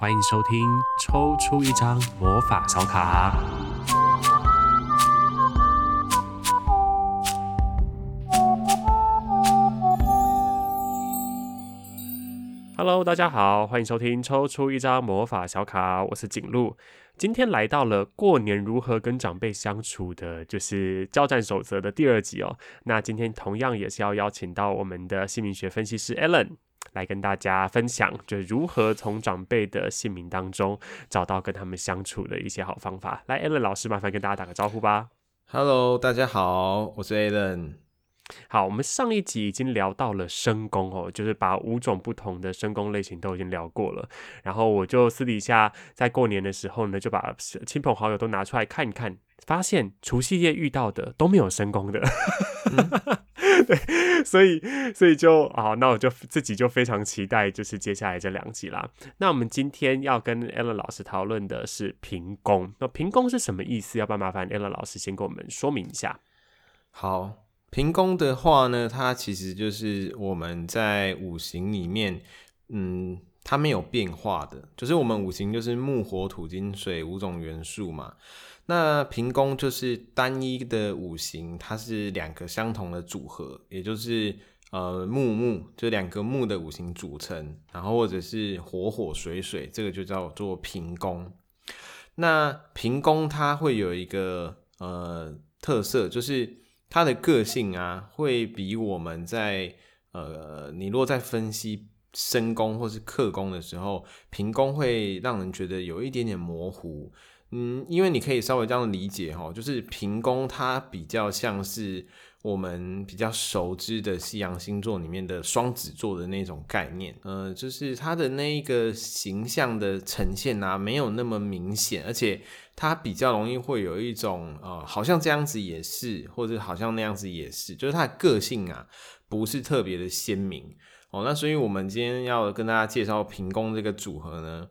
欢迎收听抽出一张魔法小卡。Hello，大家好，欢迎收听抽出一张魔法小卡，我是景路。今天来到了过年如何跟长辈相处的，就是交战守则的第二集哦。那今天同样也是要邀请到我们的姓名学分析师 Alan。来跟大家分享，就是如何从长辈的姓名当中找到跟他们相处的一些好方法。来，Alan 老师，麻烦跟大家打个招呼吧。Hello，大家好，我是 Alan。好，我们上一集已经聊到了身宫哦，就是把五种不同的身宫类型都已经聊过了。然后我就私底下在过年的时候呢，就把亲朋好友都拿出来看一看，发现除夕夜遇到的都没有身宫的。嗯、对，所以所以就啊，那我就自己就非常期待，就是接下来这两集啦。那我们今天要跟 Ellen 老师讨论的是平宫。那平宫是什么意思？要不要麻烦 Ellen 老师先给我们说明一下？好。平宫的话呢，它其实就是我们在五行里面，嗯，它没有变化的，就是我们五行就是木、火、土、金、水五种元素嘛。那平宫就是单一的五行，它是两个相同的组合，也就是呃木木，就两个木的五行组成，然后或者是火火水水，这个就叫做平宫。那平宫它会有一个呃特色，就是。它的个性啊，会比我们在呃，你若在分析身宫或是克宫的时候，平宫会让人觉得有一点点模糊。嗯，因为你可以稍微这样理解哈，就是平宫它比较像是我们比较熟知的西洋星座里面的双子座的那种概念。呃，就是它的那一个形象的呈现啊，没有那么明显，而且。它比较容易会有一种呃，好像这样子也是，或者好像那样子也是，就是它的个性啊，不是特别的鲜明哦。那所以我们今天要跟大家介绍平宫这个组合呢，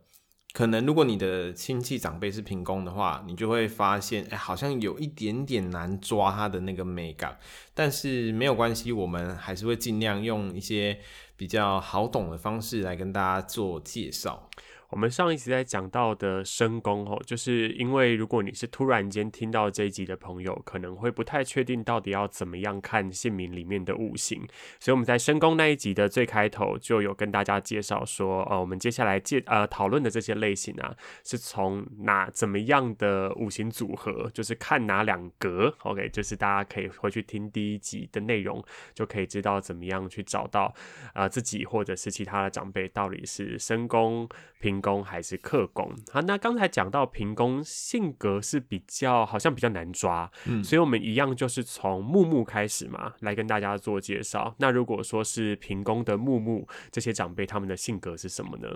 可能如果你的亲戚长辈是平工的话，你就会发现，哎，好像有一点点难抓他的那个美感。但是没有关系，我们还是会尽量用一些比较好懂的方式来跟大家做介绍。我们上一集在讲到的深宫哦，就是因为如果你是突然间听到这一集的朋友，可能会不太确定到底要怎么样看姓名里面的五行，所以我们在深宫那一集的最开头就有跟大家介绍说，呃，我们接下来介呃讨论的这些类型啊，是从哪怎么样的五行组合，就是看哪两格，OK，就是大家可以回去听第一集的内容，就可以知道怎么样去找到呃自己或者是其他的长辈到底是深宫平。宫还是客工？好，那刚才讲到平工性格是比较好像比较难抓，嗯，所以我们一样就是从木木开始嘛，来跟大家做介绍。那如果说是平工的木木这些长辈，他们的性格是什么呢？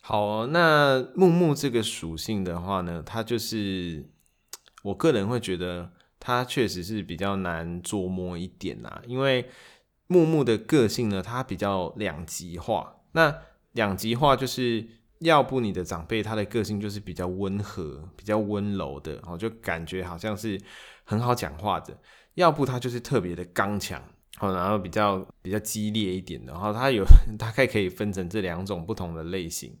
好，那木木这个属性的话呢，它就是我个人会觉得它确实是比较难捉摸一点呐，因为木木的个性呢，它比较两极化。那两极化就是。要不你的长辈他的个性就是比较温和、比较温柔的，哦，就感觉好像是很好讲话的；要不他就是特别的刚强，哦，然后比较比较激烈一点的。然后他有 大概可以分成这两种不同的类型。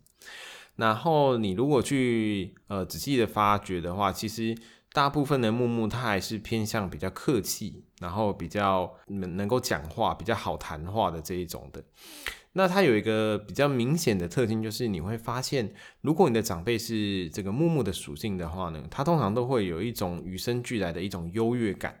然后你如果去呃仔细的发掘的话，其实大部分的木木他还是偏向比较客气，然后比较能能够讲话、比较好谈话的这一种的。那它有一个比较明显的特性，就是你会发现，如果你的长辈是这个木木的属性的话呢，他通常都会有一种与生俱来的一种优越感，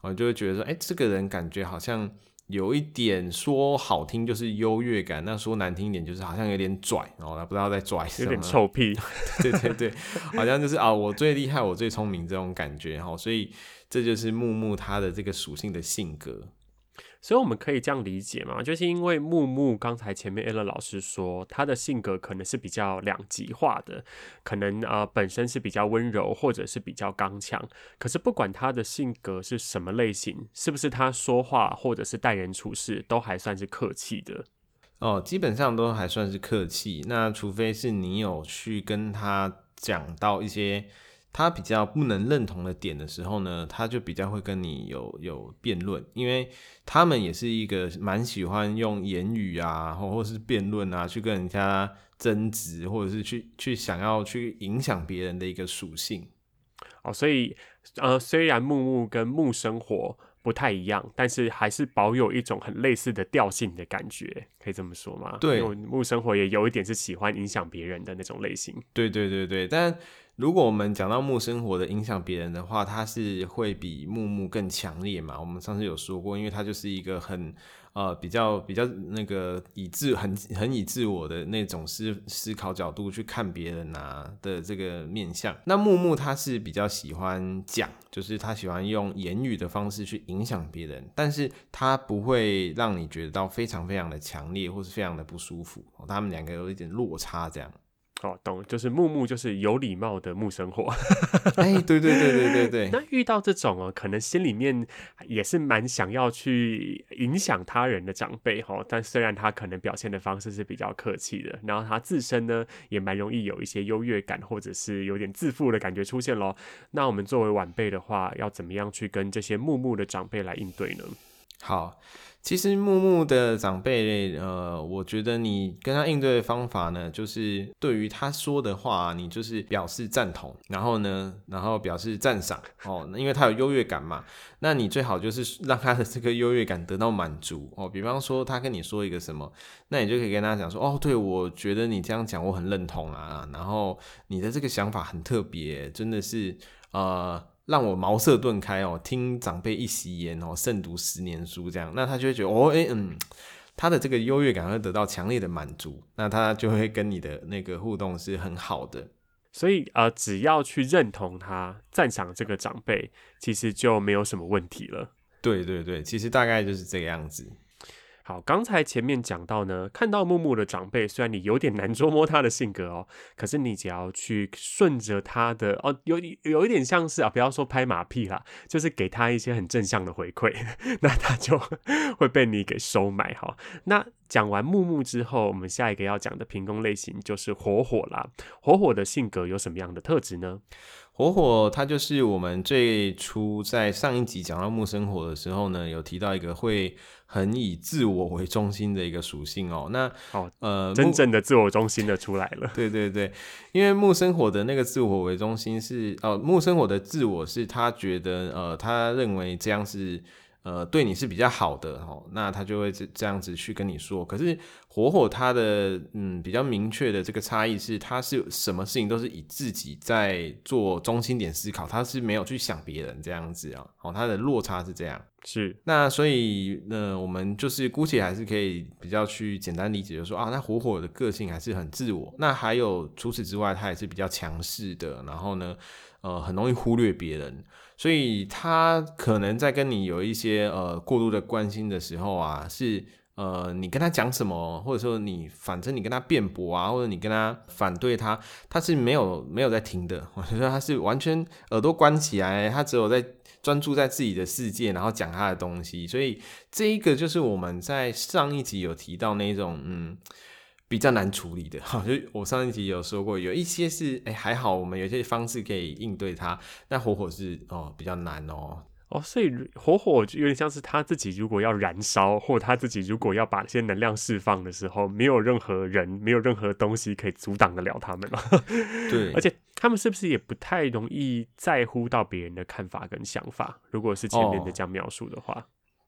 我就会觉得说，哎，这个人感觉好像有一点说好听就是优越感，那说难听一点就是好像有点拽，然后他不知道在拽什么，有点臭屁，对对对，好像就是啊，我最厉害，我最聪明这种感觉哈，所以这就是木木他的这个属性的性格。所以我们可以这样理解嘛，就是因为木木刚才前面 Alan 老师说他的性格可能是比较两极化的，可能呃本身是比较温柔或者是比较刚强，可是不管他的性格是什么类型，是不是他说话或者是待人处事都还算是客气的？哦，基本上都还算是客气。那除非是你有去跟他讲到一些。他比较不能认同的点的时候呢，他就比较会跟你有有辩论，因为他们也是一个蛮喜欢用言语啊，或或是辩论啊，去跟人家争执，或者是去去想要去影响别人的一个属性。哦，所以呃，虽然木木跟木生活不太一样，但是还是保有一种很类似的调性的感觉，可以这么说吗？对，木生活也有一点是喜欢影响别人的那种类型。对对对对，但如果我们讲到木生火的影响别人的话，它是会比木木更强烈嘛？我们上次有说过，因为它就是一个很。呃，比较比较那个以自很很以自我的那种思思考角度去看别人啊的这个面相。那木木他是比较喜欢讲，就是他喜欢用言语的方式去影响别人，但是他不会让你觉得到非常非常的强烈或是非常的不舒服。他们两个有一点落差这样。哦，懂，就是木木就是有礼貌的木生活。哎，对对对对对对。那遇到这种哦，可能心里面也是蛮想要去影响他人的长辈哈，但虽然他可能表现的方式是比较客气的，然后他自身呢也蛮容易有一些优越感，或者是有点自负的感觉出现咯。那我们作为晚辈的话，要怎么样去跟这些木木的长辈来应对呢？好。其实木木的长辈，呃，我觉得你跟他应对的方法呢，就是对于他说的话，你就是表示赞同，然后呢，然后表示赞赏哦，因为他有优越感嘛，那你最好就是让他的这个优越感得到满足哦。比方说他跟你说一个什么，那你就可以跟他讲说，哦，对，我觉得你这样讲我很认同啊，然后你的这个想法很特别，真的是呃。让我茅塞顿开哦，听长辈一席言哦，胜读十年书这样，那他就会觉得哦，哎、欸，嗯，他的这个优越感会得到强烈的满足，那他就会跟你的那个互动是很好的。所以呃，只要去认同他、赞赏这个长辈，其实就没有什么问题了。对对对，其实大概就是这个样子。好，刚才前面讲到呢，看到木木的长辈，虽然你有点难捉摸他的性格哦，可是你只要去顺着他的哦，有有一点像是啊，不要说拍马屁啦，就是给他一些很正向的回馈，那他就 会被你给收买哈。那讲完木木之后，我们下一个要讲的平宫类型就是火火啦。火火的性格有什么样的特质呢？火火，它就是我们最初在上一集讲到木生火的时候呢，有提到一个会很以自我为中心的一个属性哦。那哦，呃，真正的自我中心的出来了。对对对，因为木生火的那个自我为中心是，呃，木生火的自我是他觉得，呃，他认为这样是。呃，对你是比较好的哦，那他就会这这样子去跟你说。可是火火他的嗯比较明确的这个差异是，他是什么事情都是以自己在做中心点思考，他是没有去想别人这样子啊。哦，他的落差是这样。是。那所以呢，我们就是姑且还是可以比较去简单理解，就是说啊，那火火的个性还是很自我。那还有除此之外，他也是比较强势的。然后呢，呃，很容易忽略别人。所以他可能在跟你有一些呃过度的关心的时候啊，是呃你跟他讲什么，或者说你反正你跟他辩驳啊，或者你跟他反对他，他是没有没有在听的。我觉得他是完全耳朵关起来，他只有在专注在自己的世界，然后讲他的东西。所以这一个就是我们在上一集有提到那种嗯。比较难处理的，哈，就我上一集有说过，有一些是哎、欸、还好，我们有些方式可以应对它。但火火是哦比较难哦，哦，所以火火就有点像是他自己如果要燃烧，或他自己如果要把这些能量释放的时候，没有任何人，没有任何东西可以阻挡得了他们了。对，而且他们是不是也不太容易在乎到别人的看法跟想法？如果是前面的这样描述的话。哦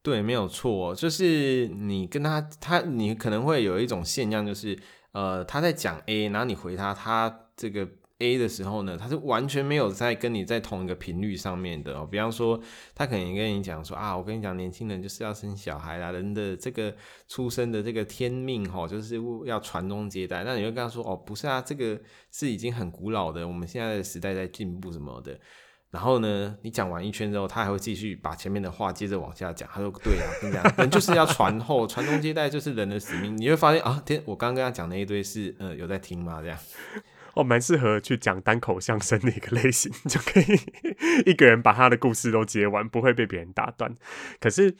对，没有错，就是你跟他，他你可能会有一种现象，就是呃，他在讲 A，然后你回他，他这个 A 的时候呢，他是完全没有在跟你在同一个频率上面的哦。比方说，他可能跟你讲说啊，我跟你讲，年轻人就是要生小孩啦，人的这个出生的这个天命哈，就是要传宗接代。那你会跟他说哦，不是啊，这个是已经很古老的，我们现在的时代在进步什么的。然后呢，你讲完一圈之后，他还会继续把前面的话接着往下讲。他说：“对啊，跟你讲，人就是要传后，传宗接代就是人的使命。”你会发现啊，天，我刚刚跟他讲那一堆是呃有在听吗？这样，哦，蛮适合去讲单口相声的一个类型，就可以 一个人把他的故事都接完，不会被别人打断。可是。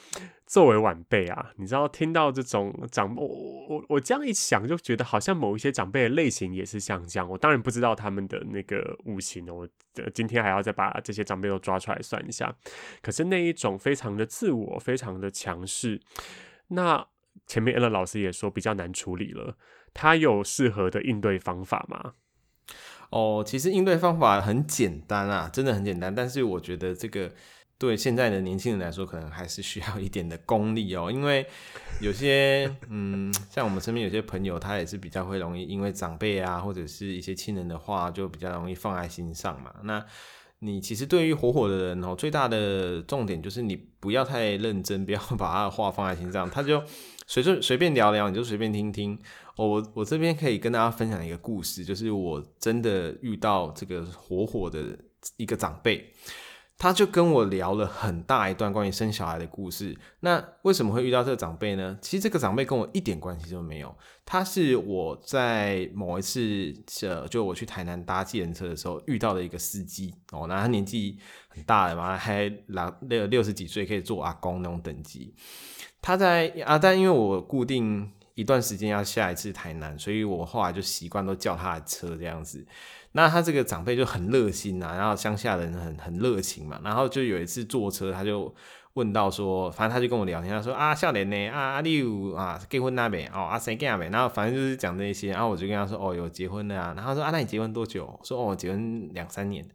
作为晚辈啊，你知道听到这种长我我我这样一想，就觉得好像某一些长辈的类型也是像这样。我当然不知道他们的那个五行，我今天还要再把这些长辈都抓出来算一下。可是那一种非常的自我，非常的强势，那前面 Allen 老师也说比较难处理了，他有适合的应对方法吗？哦，其实应对方法很简单啊，真的很简单。但是我觉得这个对现在的年轻人来说，可能还是需要一点的功力哦。因为有些嗯，像我们身边有些朋友，他也是比较会容易因为长辈啊，或者是一些亲人的话，就比较容易放在心上嘛。那你其实对于火火的人哦，最大的重点就是你不要太认真，不要 把他的话放在心上，他就随随随便聊聊，你就随便听听。哦，我我这边可以跟大家分享一个故事，就是我真的遇到这个火火的一个长辈。他就跟我聊了很大一段关于生小孩的故事。那为什么会遇到这个长辈呢？其实这个长辈跟我一点关系都没有。他是我在某一次，呃，就我去台南搭计程车的时候遇到的一个司机。哦，那他年纪很大了嘛，还老六六十几岁，可以做阿公那种等级。他在啊，但因为我固定一段时间要下一次台南，所以我后来就习惯都叫他的车这样子。那他这个长辈就很热心、啊，然后乡下人很很热情嘛，然后就有一次坐车，他就问到说，反正他就跟我聊天，他说啊，少年呢，啊啊你有啊结婚那边哦，啊生囝没？然后反正就是讲这些，然后我就跟他说，哦有结婚了啊，然后说啊那你结婚多久？说哦结婚两三年。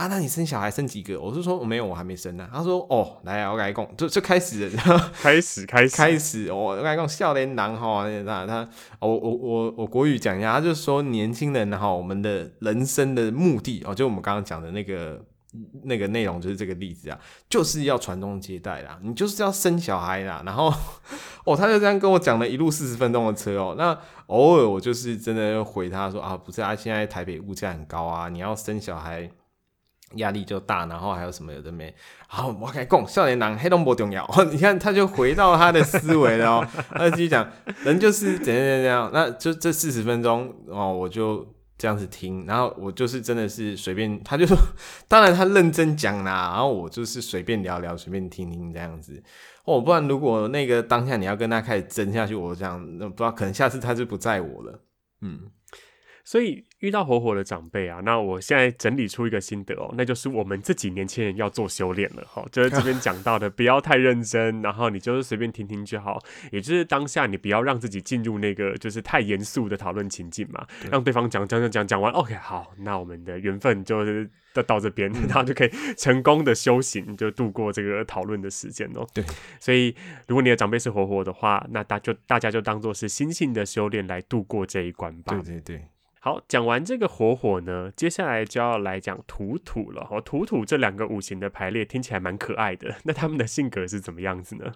啊，那你生小孩生几个？我是说我没有，我还没生呢。他说哦，来啊，我跟你讲，就就开始了，开始开始开始，哦、我跟你讲，少年郎哈，他他，我我我我国语讲一下，他就说年轻人哈，我们的人生的目的哦，就我们刚刚讲的那个那个内容就是这个例子啊，就是要传宗接代啦，你就是要生小孩啦。然后哦，他就这样跟我讲了一路四十分钟的车哦，那偶尔我就是真的回他说啊，不是啊，现在台北物价很高啊，你要生小孩。压力就大，然后还有什么有的没？好，我跟你讲，少年郎黑洞不重要。你看，他就回到他的思维了。他就继续讲，人就是怎样怎样。那就这四十分钟哦，我就这样子听，然后我就是真的是随便，他就说，当然他认真讲啦，然后我就是随便聊聊，随便听听这样子。哦，不然如果那个当下你要跟他开始争下去，我这样，那不知道可能下次他就不在我了。嗯。所以遇到火火的长辈啊，那我现在整理出一个心得哦，那就是我们自己年轻人要做修炼了哈。就是这边 讲到的，不要太认真，然后你就是随便听听就好。也就是当下你不要让自己进入那个就是太严肃的讨论情境嘛，让对方讲讲讲讲讲完，OK，好，那我们的缘分就是到到这边，然后就可以成功的修行，就度过这个讨论的时间哦。对，所以如果你的长辈是火火的话，那大就大家就当做是心性的修炼来度过这一关吧。对对对。好，讲完这个火火呢，接下来就要来讲土土了。哦，土土这两个五行的排列听起来蛮可爱的，那他们的性格是怎么样子呢？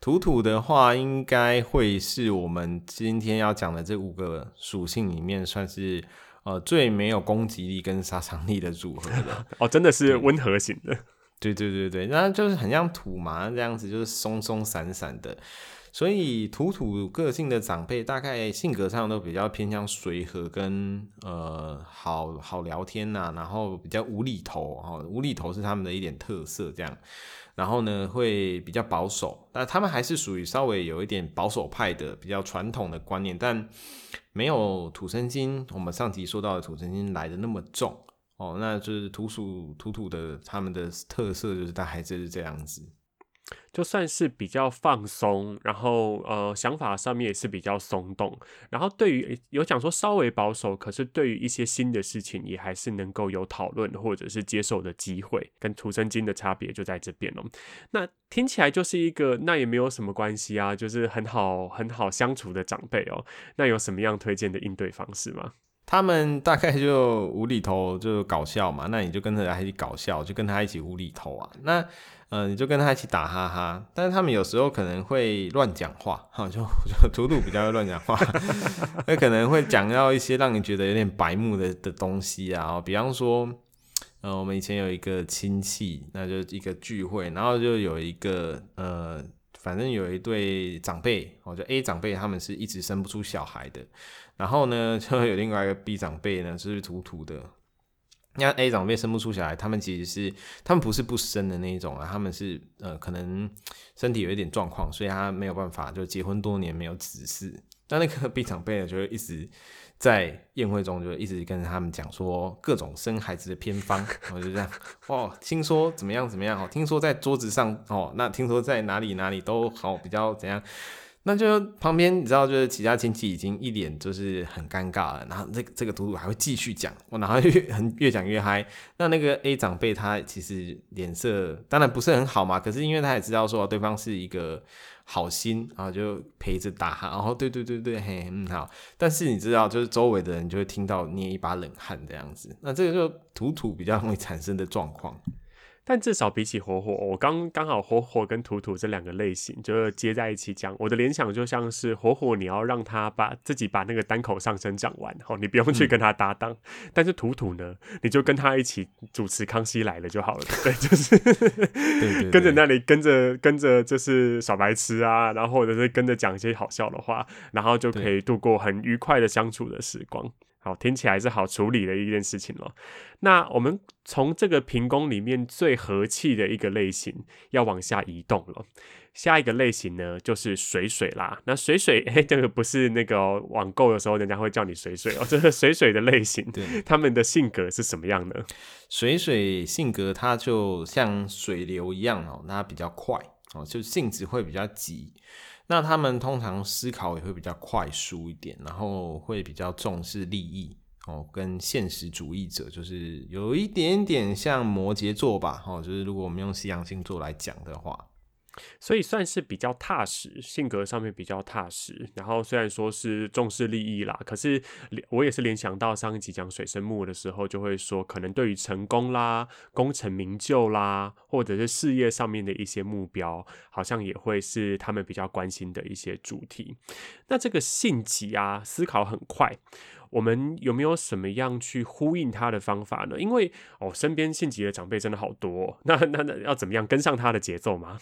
土土的话，应该会是我们今天要讲的这五个属性里面，算是呃最没有攻击力跟杀伤力的组合的。哦，真的是温和型的。对对对对，那就是很像土嘛，这样子就是松松散散的。所以土土个性的长辈，大概性格上都比较偏向随和跟呃好好聊天呐、然后比较无厘头哈，无厘头是他们的一点特色这样。然后呢，会比较保守，但他们还是属于稍微有一点保守派的比较传统的观念，但没有土生金我们上集说到的土生金来的那么重哦。那就是土属土土的他们的特色就是大概就是这样子。就算是比较放松，然后呃想法上面也是比较松动，然后对于有讲说稍微保守，可是对于一些新的事情也还是能够有讨论或者是接受的机会，跟土生金的差别就在这边了。那听起来就是一个那也没有什么关系啊，就是很好很好相处的长辈哦。那有什么样推荐的应对方式吗？他们大概就无厘头就搞笑嘛，那你就跟着他一起搞笑，就跟他一起无厘头啊。那、呃，你就跟他一起打哈哈。但是他们有时候可能会乱讲话，哈，就就土土比较会乱讲话，那可能会讲到一些让你觉得有点白目的的东西啊。比方说，呃，我们以前有一个亲戚，那就一个聚会，然后就有一个呃，反正有一对长辈，哦，就 A 长辈，他们是一直生不出小孩的。然后呢，就有另外一个 B 长辈呢，就是土土的。那 A 长辈生不出小孩，他们其实是他们不是不生的那一种啊，他们是呃可能身体有一点状况，所以他没有办法，就结婚多年没有子嗣。那那个 B 长辈呢，就会一直在宴会中就一直跟他们讲说各种生孩子的偏方，我就这样哦，听说怎么样怎么样哦，听说在桌子上哦，那听说在哪里哪里都好比较怎样。那就旁边你知道，就是其他亲戚已经一脸就是很尴尬了，然后这个这个图图还会继续讲，我然后 越很越讲越嗨。那那个 A 长辈他其实脸色当然不是很好嘛，可是因为他也知道说对方是一个好心啊，就陪着打哈，然后对对对对，嘿嗯好。但是你知道，就是周围的人就会听到捏一把冷汗这样子，那这个就图图比较容易产生的状况。但至少比起火火，我刚刚好火火跟图图这两个类型就接在一起讲，我的联想就像是火火，你要让他把自己把那个单口相声讲完，好，你不用去跟他搭档。嗯、但是图图呢，你就跟他一起主持《康熙来了》就好了，对，就是跟着那里跟着跟着就是小白痴啊，然后或者是跟着讲一些好笑的话，然后就可以度过很愉快的相处的时光。好，听起来是好处理的一件事情了。那我们从这个平宫里面最和气的一个类型要往下移动了。下一个类型呢，就是水水啦。那水水，哎，这个不是那个网购的时候人家会叫你水水哦，这个水水的类型，对，他们的性格是什么样呢？水水性格它就像水流一样哦，那比较快哦，就性子会比较急。那他们通常思考也会比较快速一点，然后会比较重视利益哦，跟现实主义者就是有一点点像摩羯座吧，哦，就是如果我们用西洋星座来讲的话。所以算是比较踏实，性格上面比较踏实。然后虽然说是重视利益啦，可是我也是联想到上一集讲水生木的时候，就会说可能对于成功啦、功成名就啦，或者是事业上面的一些目标，好像也会是他们比较关心的一些主题。那这个性急啊，思考很快，我们有没有什么样去呼应他的方法呢？因为哦，身边性急的长辈真的好多，那那那要怎么样跟上他的节奏吗？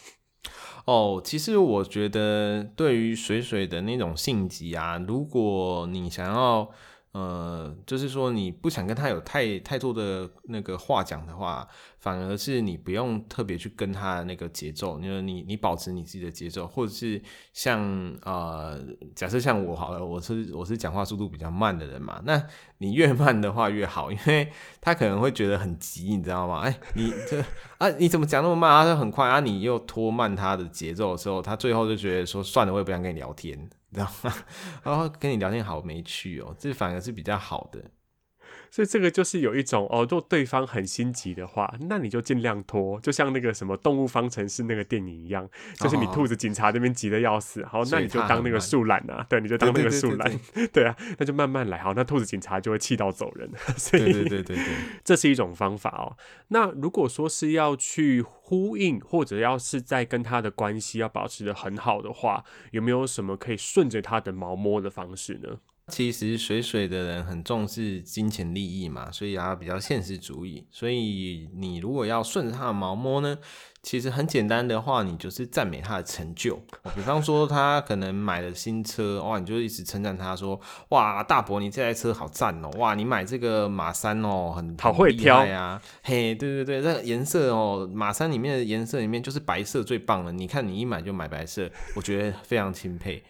哦，其实我觉得对于水水的那种性急啊，如果你想要。呃，就是说你不想跟他有太太多的那个话讲的话，反而是你不用特别去跟他那个节奏，因为你你保持你自己的节奏，或者是像呃，假设像我好了，我是我是讲话速度比较慢的人嘛，那你越 慢的话越好，因为他可能会觉得很急，你知道吗？哎，你这啊你怎么讲那么慢啊？他很快啊，你又拖慢他的节奏的时候，他最后就觉得说算了，我也不想跟你聊天。知道吗？然后跟你聊天好没趣哦，这反而是比较好的。所以这个就是有一种哦，如果对方很心急的话，那你就尽量拖，就像那个什么动物方程式那个电影一样，就是你兔子警察那边急的要死，好，那你就当那个树懒啊，对，你就当那个树懒，对啊，那就慢慢来，好，那兔子警察就会气到走人。所以，对对对对对，这是一种方法哦。那如果说是要去呼应，或者要是在跟他的关系要保持的很好的话，有没有什么可以顺着他的毛摸的方式呢？其实水水的人很重视金钱利益嘛，所以他比较现实主义。所以你如果要顺着他的毛摸呢，其实很简单的话，你就是赞美他的成就。比方说他可能买了新车，哇，你就一直称赞他说，哇，大伯你这台车好赞哦，哇，你买这个马三哦，很好会挑呀，嘿，对对对，这个颜色哦，马三里面的颜色里面就是白色最棒了。你看你一买就买白色，我觉得非常钦佩。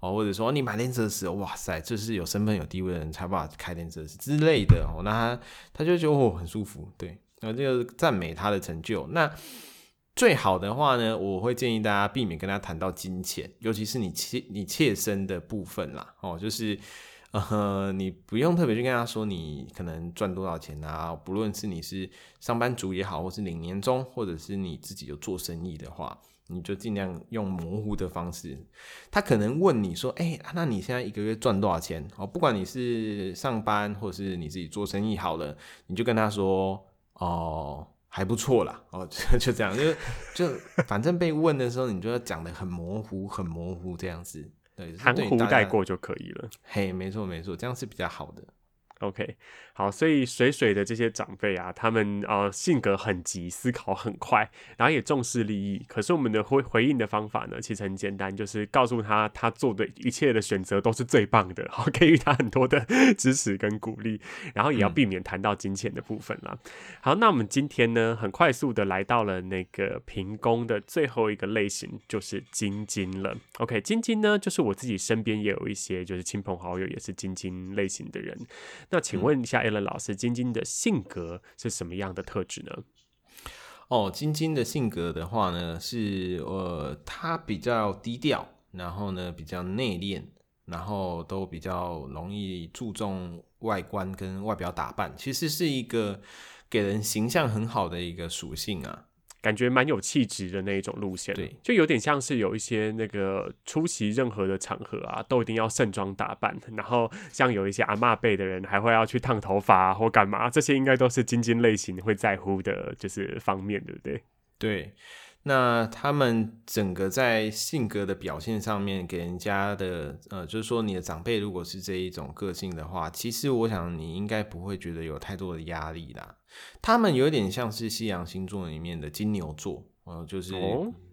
哦，或者说你买电车时，哇塞，这是有身份有地位的人才把开电车之类的哦，那他他就觉得我很舒服，对，那这个赞美他的成就。那最好的话呢，我会建议大家避免跟他谈到金钱，尤其是你切你切身的部分啦，哦，就是呃，你不用特别去跟他说你可能赚多少钱啊，不论是你是上班族也好，或是领年终，或者是你自己有做生意的话。你就尽量用模糊的方式，他可能问你说：“哎、欸，那你现在一个月赚多少钱？”哦，不管你是上班或者是你自己做生意好了，你就跟他说：“哦，还不错啦。”哦，就 就这样，就就反正被问的时候，你就要讲得很模糊，很模糊这样子，对，含糊带过就可以了。嘿，没错没错，这样是比较好的。OK，好，所以水水的这些长辈啊，他们呃性格很急，思考很快，然后也重视利益。可是我们的回回应的方法呢，其实很简单，就是告诉他他做的一切的选择都是最棒的，好，给予他很多的 支持跟鼓励，然后也要避免谈到金钱的部分啦。嗯、好，那我们今天呢，很快速的来到了那个平宫的最后一个类型，就是金金了。OK，金金呢，就是我自己身边也有一些就是亲朋好友也是金金类型的人。那请问一下为了老师，晶晶的性格是什么样的特质呢？哦，晶晶的性格的话呢，是呃，她比较低调然后呢比较内敛，然后都比较容易注重外观跟外表打扮，其实是一个给人形象很好的一个属性啊。感觉蛮有气质的那一种路线，对，就有点像是有一些那个出席任何的场合啊，都一定要盛装打扮，然后像有一些阿嬷辈的人，还会要去烫头发啊，或干嘛，这些应该都是晶晶类型会在乎的，就是方面，对不对？对。那他们整个在性格的表现上面，给人家的呃，就是说你的长辈如果是这一种个性的话，其实我想你应该不会觉得有太多的压力啦。他们有点像是西洋星座里面的金牛座。嗯，就是，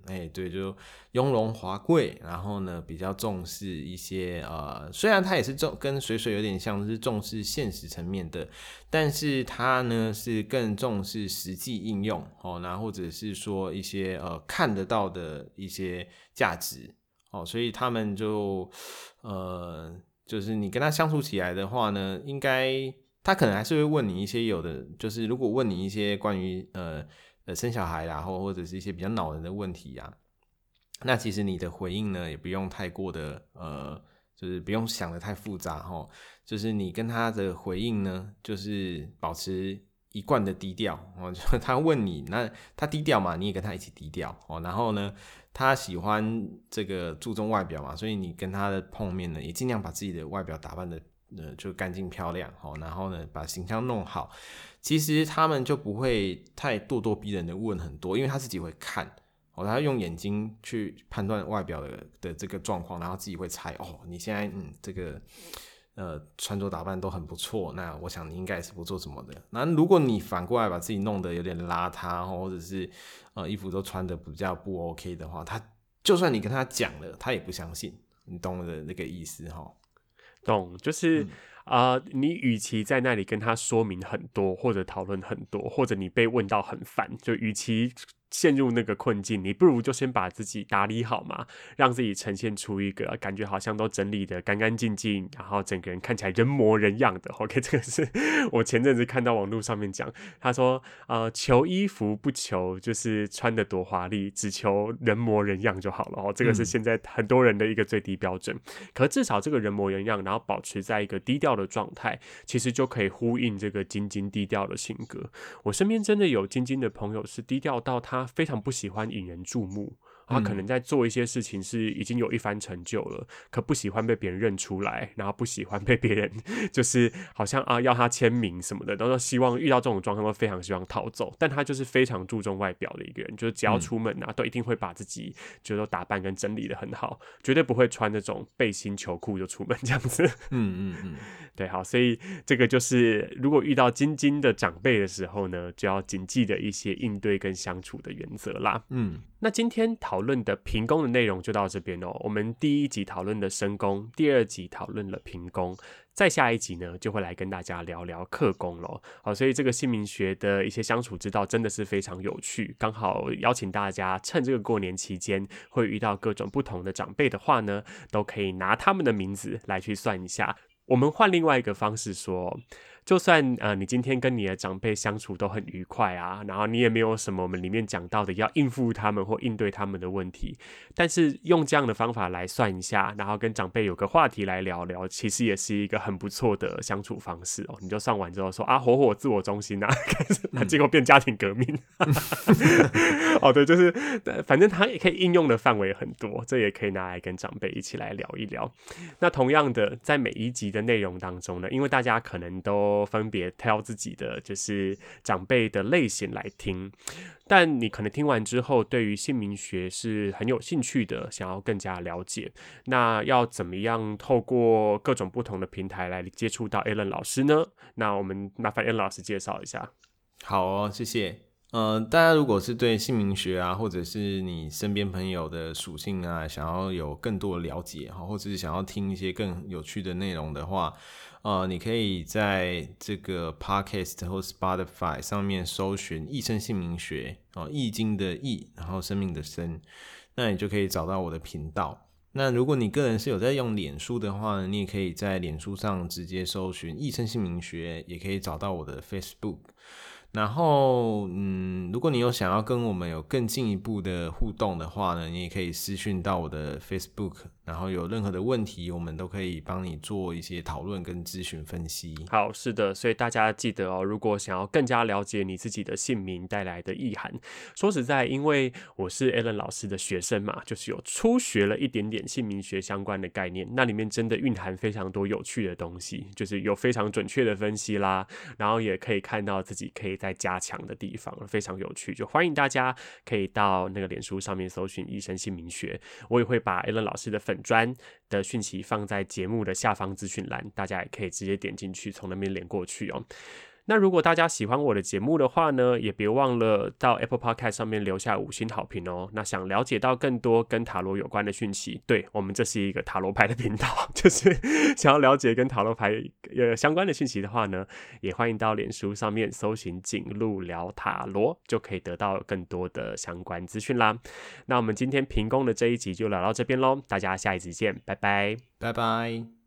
哎、对，就雍容华贵，然后呢，比较重视一些，呃，虽然他也是重跟水水有点像是重视现实层面的，但是他呢是更重视实际应用，哦，那或者是说一些呃看得到的一些价值，哦，所以他们就，呃，就是你跟他相处起来的话呢，应该他可能还是会问你一些有的，就是如果问你一些关于呃。呃，生小孩啦，或或者是一些比较恼人的问题呀，那其实你的回应呢，也不用太过的呃，就是不用想得太复杂齁，就是你跟他的回应呢，就是保持一贯的低调哦。就他问你，那他低调嘛，你也跟他一起低调哦。然后呢，他喜欢这个注重外表嘛，所以你跟他的碰面呢，也尽量把自己的外表打扮的呃就干净漂亮哦。然后呢，把形象弄好。其实他们就不会太咄咄逼人的问很多，因为他自己会看哦，他用眼睛去判断外表的的这个状况，然后自己会猜哦，你现在嗯这个呃穿着打扮都很不错，那我想你应该也是不做什么的。那如果你反过来把自己弄得有点邋遢，或者是呃衣服都穿的比较不 OK 的话，他就算你跟他讲了，他也不相信，你懂我的那个意思哈？懂，就是。嗯啊、你与其在那里跟他说明很多，或者讨论很多，或者你被问到很烦，就与其。陷入那个困境，你不如就先把自己打理好嘛，让自己呈现出一个感觉好像都整理的干干净净，然后整个人看起来人模人样的。OK，这个是 我前阵子看到网络上面讲，他说呃，求衣服不求就是穿的多华丽，只求人模人样就好了。哦，这个是现在很多人的一个最低标准。嗯、可至少这个人模人样，然后保持在一个低调的状态，其实就可以呼应这个晶晶低调的性格。我身边真的有晶晶的朋友是低调到他。非常不喜欢引人注目。他可能在做一些事情是已经有一番成就了，可不喜欢被别人认出来，然后不喜欢被别人 就是好像啊要他签名什么的，都说希望遇到这种状况会非常希望逃走。但他就是非常注重外表的一个人，就是只要出门啊，都一定会把自己就都打扮跟整理的很好，绝对不会穿那种背心球裤就出门这样子。嗯嗯嗯，对，好，所以这个就是如果遇到晶晶的长辈的时候呢，就要谨记的一些应对跟相处的原则啦。嗯。那今天讨讨论的平工的内容就到这边哦。我们第一集讨论了身宫，第二集讨论了平工，再下一集呢就会来跟大家聊聊客宫喽。好，所以这个姓名学的一些相处之道真的是非常有趣。刚好邀请大家趁这个过年期间会遇到各种不同的长辈的话呢，都可以拿他们的名字来去算一下。我们换另外一个方式说。就算呃，你今天跟你的长辈相处都很愉快啊，然后你也没有什么我们里面讲到的要应付他们或应对他们的问题，但是用这样的方法来算一下，然后跟长辈有个话题来聊聊，其实也是一个很不错的相处方式哦。你就算完之后说啊，火火自我中心啊，那 结果变家庭革命。哦，对，就是反正它也可以应用的范围很多，这也可以拿来跟长辈一起来聊一聊。那同样的，在每一集的内容当中呢，因为大家可能都分别挑自己的就是长辈的类型来听，但你可能听完之后，对于姓名学是很有兴趣的，想要更加了解。那要怎么样透过各种不同的平台来接触到 Alan 老师呢？那我们麻烦 Alan 老师介绍一下。好哦，谢谢。呃，大家如果是对姓名学啊，或者是你身边朋友的属性啊，想要有更多的了解哈，或者是想要听一些更有趣的内容的话。呃，你可以在这个 Podcast 或 Spotify 上面搜寻“易生姓名学”哦，易经的易，然后生命的生，那你就可以找到我的频道。那如果你个人是有在用脸书的话呢，你也可以在脸书上直接搜寻“易生姓名学”，也可以找到我的 Facebook。然后，嗯，如果你有想要跟我们有更进一步的互动的话呢，你也可以私讯到我的 Facebook，然后有任何的问题，我们都可以帮你做一些讨论跟咨询分析。好，是的，所以大家记得哦，如果想要更加了解你自己的姓名带来的意涵，说实在，因为我是 Alan 老师的学生嘛，就是有初学了一点点姓名学相关的概念，那里面真的蕴含非常多有趣的东西，就是有非常准确的分析啦，然后也可以看到自己可以。在加强的地方非常有趣，就欢迎大家可以到那个脸书上面搜寻“医生姓名学”，我也会把 Alan 老师的粉砖的讯息放在节目的下方资讯栏，大家也可以直接点进去，从那边连过去哦。那如果大家喜欢我的节目的话呢，也别忘了到 Apple Podcast 上面留下五星好评哦。那想了解到更多跟塔罗有关的讯息，对，我们这是一个塔罗牌的频道，就是想要了解跟塔罗牌呃相关的讯息的话呢，也欢迎到脸书上面搜寻“景路聊塔罗”，就可以得到更多的相关资讯啦。那我们今天平宫的这一集就聊到这边喽，大家下一集见，拜拜，拜拜。